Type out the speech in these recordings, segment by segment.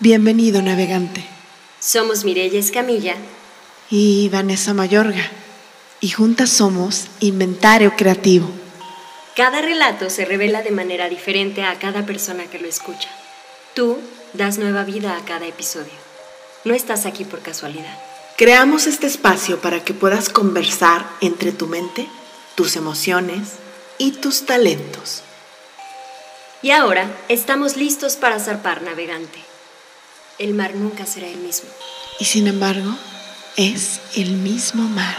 Bienvenido, navegante. Somos Mireya Escamilla y Vanessa Mayorga, y juntas somos Inventario Creativo. Cada relato se revela de manera diferente a cada persona que lo escucha. Tú das nueva vida a cada episodio. No estás aquí por casualidad. Creamos este espacio para que puedas conversar entre tu mente, tus emociones y tus talentos. Y ahora estamos listos para zarpar navegante el mar nunca será el mismo. Y sin embargo, es el mismo mar.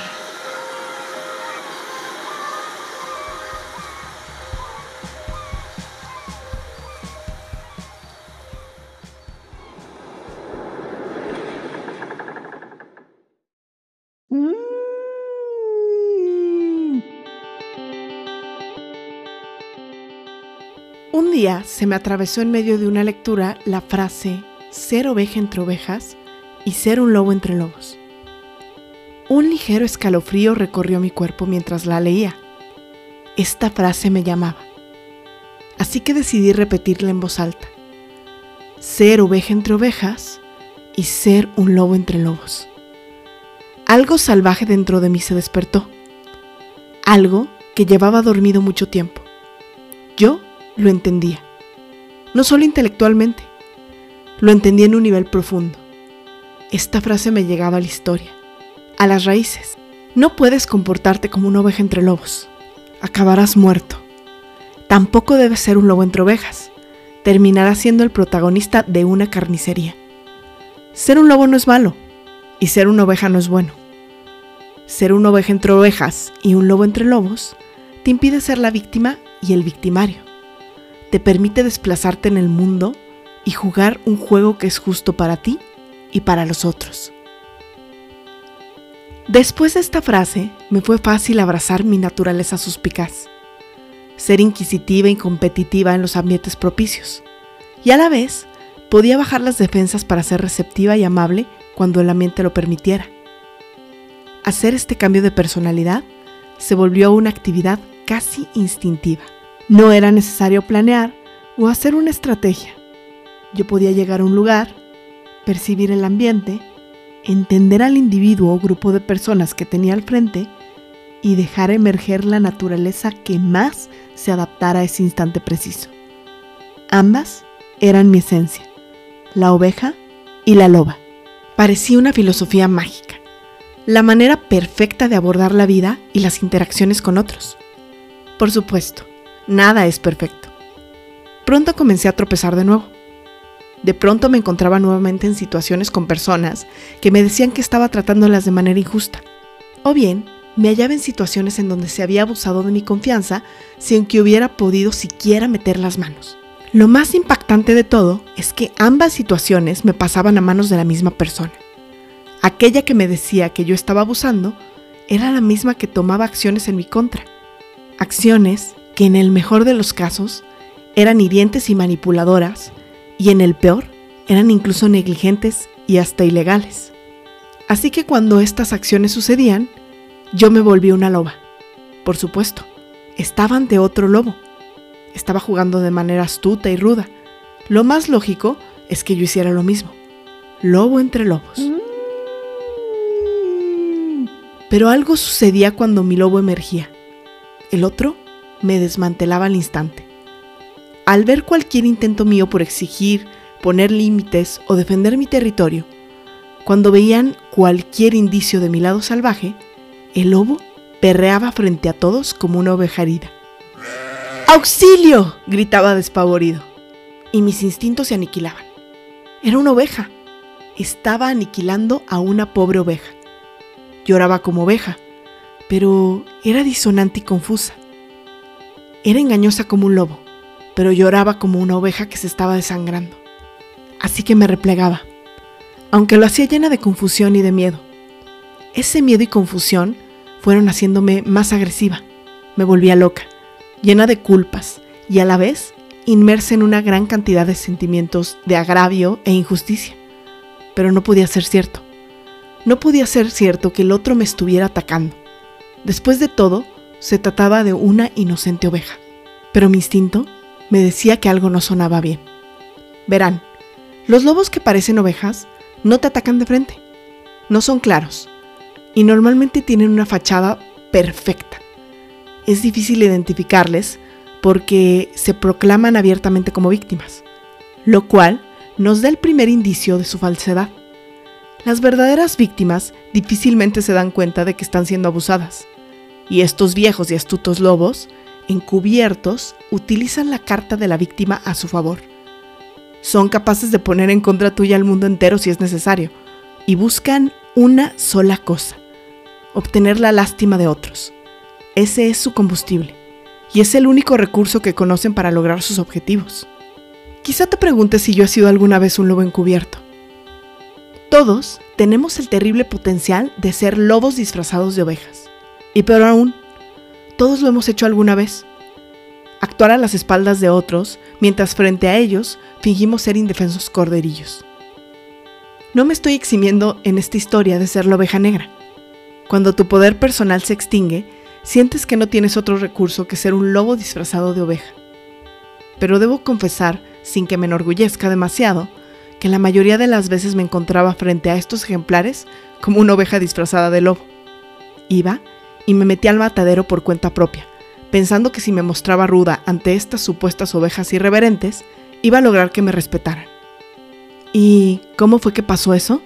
Un día se me atravesó en medio de una lectura la frase ser oveja entre ovejas y ser un lobo entre lobos. Un ligero escalofrío recorrió mi cuerpo mientras la leía. Esta frase me llamaba. Así que decidí repetirla en voz alta. Ser oveja entre ovejas y ser un lobo entre lobos. Algo salvaje dentro de mí se despertó. Algo que llevaba dormido mucho tiempo. Yo lo entendía. No solo intelectualmente, lo entendí en un nivel profundo. Esta frase me llegaba a la historia, a las raíces. No puedes comportarte como una oveja entre lobos. Acabarás muerto. Tampoco debes ser un lobo entre ovejas. Terminarás siendo el protagonista de una carnicería. Ser un lobo no es malo y ser una oveja no es bueno. Ser una oveja entre ovejas y un lobo entre lobos te impide ser la víctima y el victimario. Te permite desplazarte en el mundo y jugar un juego que es justo para ti y para los otros. Después de esta frase, me fue fácil abrazar mi naturaleza suspicaz, ser inquisitiva y competitiva en los ambientes propicios, y a la vez podía bajar las defensas para ser receptiva y amable cuando el ambiente lo permitiera. Hacer este cambio de personalidad se volvió una actividad casi instintiva. No era necesario planear o hacer una estrategia. Yo podía llegar a un lugar, percibir el ambiente, entender al individuo o grupo de personas que tenía al frente y dejar emerger la naturaleza que más se adaptara a ese instante preciso. Ambas eran mi esencia, la oveja y la loba. Parecía una filosofía mágica, la manera perfecta de abordar la vida y las interacciones con otros. Por supuesto, nada es perfecto. Pronto comencé a tropezar de nuevo de pronto me encontraba nuevamente en situaciones con personas que me decían que estaba tratándolas de manera injusta. O bien, me hallaba en situaciones en donde se había abusado de mi confianza sin que hubiera podido siquiera meter las manos. Lo más impactante de todo es que ambas situaciones me pasaban a manos de la misma persona. Aquella que me decía que yo estaba abusando era la misma que tomaba acciones en mi contra. Acciones que en el mejor de los casos eran hirientes y manipuladoras y en el peor eran incluso negligentes y hasta ilegales. Así que cuando estas acciones sucedían, yo me volví una loba. Por supuesto, estaba ante otro lobo. Estaba jugando de manera astuta y ruda. Lo más lógico es que yo hiciera lo mismo. Lobo entre lobos. Pero algo sucedía cuando mi lobo emergía. El otro me desmantelaba al instante. Al ver cualquier intento mío por exigir, poner límites o defender mi territorio, cuando veían cualquier indicio de mi lado salvaje, el lobo perreaba frente a todos como una oveja herida. ¡Auxilio! gritaba despavorido, y mis instintos se aniquilaban. Era una oveja. Estaba aniquilando a una pobre oveja. Lloraba como oveja, pero era disonante y confusa. Era engañosa como un lobo pero lloraba como una oveja que se estaba desangrando. Así que me replegaba, aunque lo hacía llena de confusión y de miedo. Ese miedo y confusión fueron haciéndome más agresiva. Me volvía loca, llena de culpas y a la vez inmersa en una gran cantidad de sentimientos de agravio e injusticia. Pero no podía ser cierto. No podía ser cierto que el otro me estuviera atacando. Después de todo, se trataba de una inocente oveja. Pero mi instinto me decía que algo no sonaba bien. Verán, Los lobos que parecen ovejas no te atacan de frente, no son claros y normalmente tienen una fachada perfecta. Es difícil identificarles porque se proclaman abiertamente como víctimas, lo cual nos da el primer indicio de su falsedad. Las verdaderas víctimas difícilmente se dan cuenta de que están siendo abusadas, y estos viejos y astutos lobos, encubiertos, utilizan la carta de la víctima a su favor. Son capaces de poner en contra tuya al mundo entero si es necesario, y buscan una sola cosa, obtener la lástima de otros. Ese es su combustible, y es el único recurso que conocen para lograr sus objetivos. Quizá te preguntes si yo he sido alguna vez un lobo encubierto. Todos tenemos el terrible potencial de ser lobos disfrazados de ovejas. Y peor aún, todos lo hemos hecho alguna vez. Actuar a las espaldas de otros, mientras frente a ellos fingimos ser indefensos corderillos. No me estoy eximiendo en esta historia de ser la oveja negra. Cuando tu poder personal se extingue, sientes que no tienes otro recurso que ser un lobo disfrazado de oveja. Pero debo confesar, sin que me enorgullezca demasiado, que la mayoría de las veces me encontraba frente a estos ejemplares como una oveja disfrazada de lobo. Iba y me metí al matadero por cuenta propia, pensando que si me mostraba ruda ante estas supuestas ovejas irreverentes, iba a lograr que me respetaran. ¿Y cómo fue que pasó eso?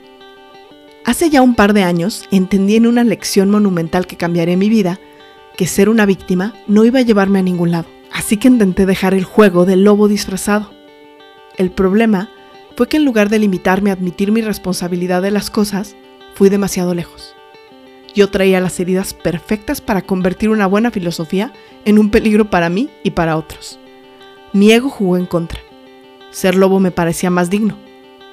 Hace ya un par de años entendí en una lección monumental que cambiaría mi vida que ser una víctima no iba a llevarme a ningún lado, así que intenté dejar el juego del lobo disfrazado. El problema fue que en lugar de limitarme a admitir mi responsabilidad de las cosas, fui demasiado lejos. Yo traía las heridas perfectas para convertir una buena filosofía en un peligro para mí y para otros. Mi ego jugó en contra. Ser lobo me parecía más digno,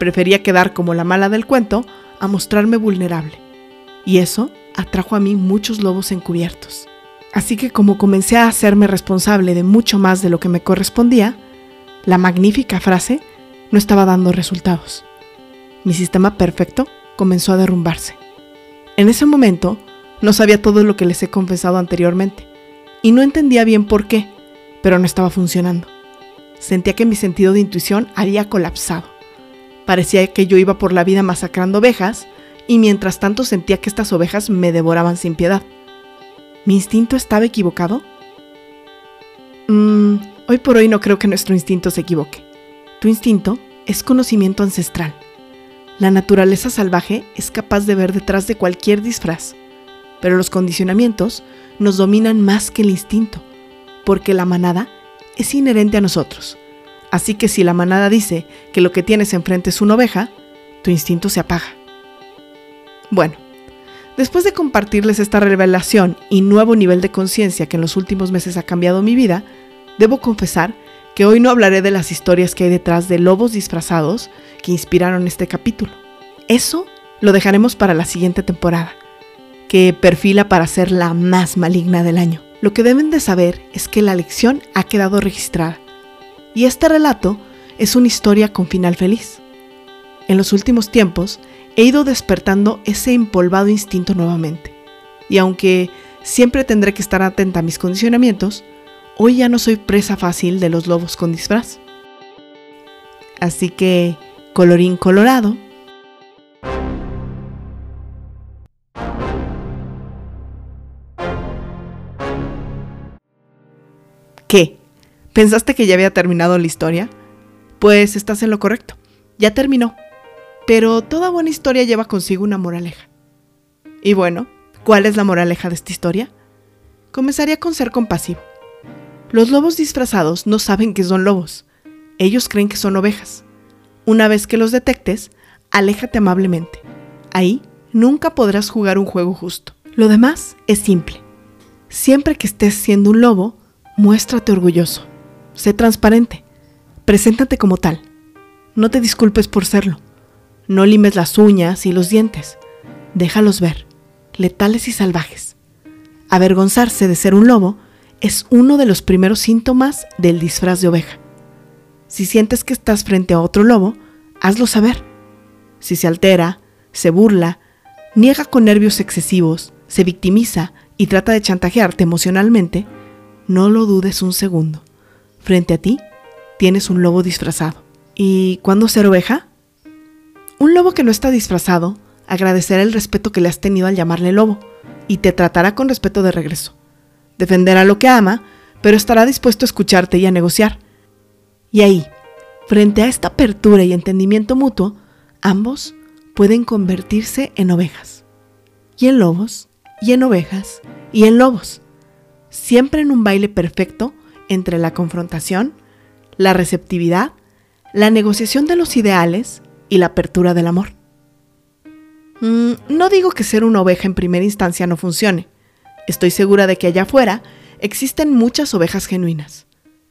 Prefería quedar como la mala del cuento a mostrarme vulnerable. Y eso atrajo a mí muchos lobos encubiertos. Así que como comencé a hacerme responsable de mucho más de lo que me correspondía, la magnífica frase no estaba dando resultados. Mi sistema perfecto comenzó a derrumbarse. En ese momento no sabía todo lo que les he confesado anteriormente y no entendía bien por qué, pero no estaba funcionando. Sentía que mi sentido de intuición había colapsado. Parecía que yo iba por la vida masacrando ovejas y mientras tanto sentía que estas ovejas me devoraban sin piedad. ¿Mi instinto estaba equivocado? Mm, hoy por hoy no creo que nuestro instinto se equivoque. Tu instinto es conocimiento ancestral. La naturaleza salvaje es capaz de ver detrás de cualquier disfraz, pero los condicionamientos nos dominan más que el instinto, porque la manada es inherente a nosotros. Así que si la manada dice que lo que tienes enfrente es una oveja, tu instinto se apaga. Bueno, después de compartirles esta revelación y nuevo nivel de conciencia que en los últimos meses ha cambiado mi vida, debo confesar que hoy no hablaré de las historias que hay detrás de lobos disfrazados que inspiraron este capítulo. Eso lo dejaremos para la siguiente temporada, que perfila para ser la más maligna del año. Lo que deben de saber es que la lección ha quedado registrada y este relato es una historia con final feliz. En los últimos tiempos he ido despertando ese empolvado instinto nuevamente. Y aunque siempre tendré que estar atenta a mis condicionamientos, hoy ya no soy presa fácil de los lobos con disfraz. Así que, colorín colorado. ¿Qué? ¿Pensaste que ya había terminado la historia? Pues estás en lo correcto. Ya terminó. Pero toda buena historia lleva consigo una moraleja. Y bueno, ¿cuál es la moraleja de esta historia? Comenzaría con ser compasivo. Los lobos disfrazados no saben que son lobos. Ellos creen que son ovejas. Una vez que los detectes, aléjate amablemente. Ahí nunca podrás jugar un juego justo. Lo demás es simple. Siempre que estés siendo un lobo, muéstrate orgulloso. Sé transparente. Preséntate como tal. No te disculpes por serlo. No limes las uñas y los dientes. Déjalos ver, letales y salvajes. Avergonzarse de ser un lobo es uno de los primeros síntomas del disfraz de oveja. Si sientes que estás frente a otro lobo, hazlo saber. Si se altera, se burla, niega con nervios excesivos, se victimiza y trata de chantajearte emocionalmente, no lo dudes un segundo. Frente a ti tienes un lobo disfrazado. ¿Y cuándo ser oveja? Un lobo que no está disfrazado agradecerá el respeto que le has tenido al llamarle lobo y te tratará con respeto de regreso. Defenderá lo que ama, pero estará dispuesto a escucharte y a negociar. Y ahí, frente a esta apertura y entendimiento mutuo, ambos pueden convertirse en ovejas. Y en lobos, y en ovejas, y en lobos. Siempre en un baile perfecto entre la confrontación, la receptividad, la negociación de los ideales y la apertura del amor. Mm, no digo que ser una oveja en primera instancia no funcione. Estoy segura de que allá afuera existen muchas ovejas genuinas.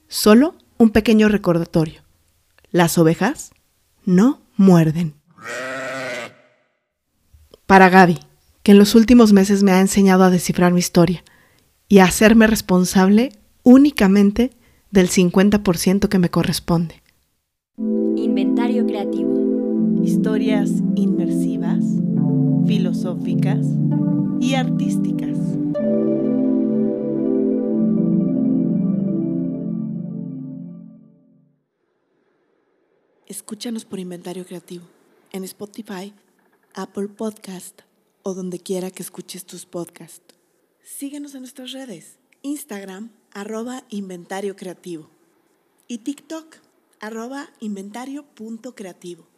Solo un pequeño recordatorio. Las ovejas no muerden. Para Gaby, que en los últimos meses me ha enseñado a descifrar mi historia y a hacerme responsable únicamente del 50% que me corresponde. Inventario creativo. Historias inmersivas, filosóficas y artísticas. Escúchanos por Inventario Creativo en Spotify, Apple Podcast o donde quiera que escuches tus podcasts. Síguenos en nuestras redes, Instagram, arroba inventario creativo y TikTok, arroba inventario.creativo.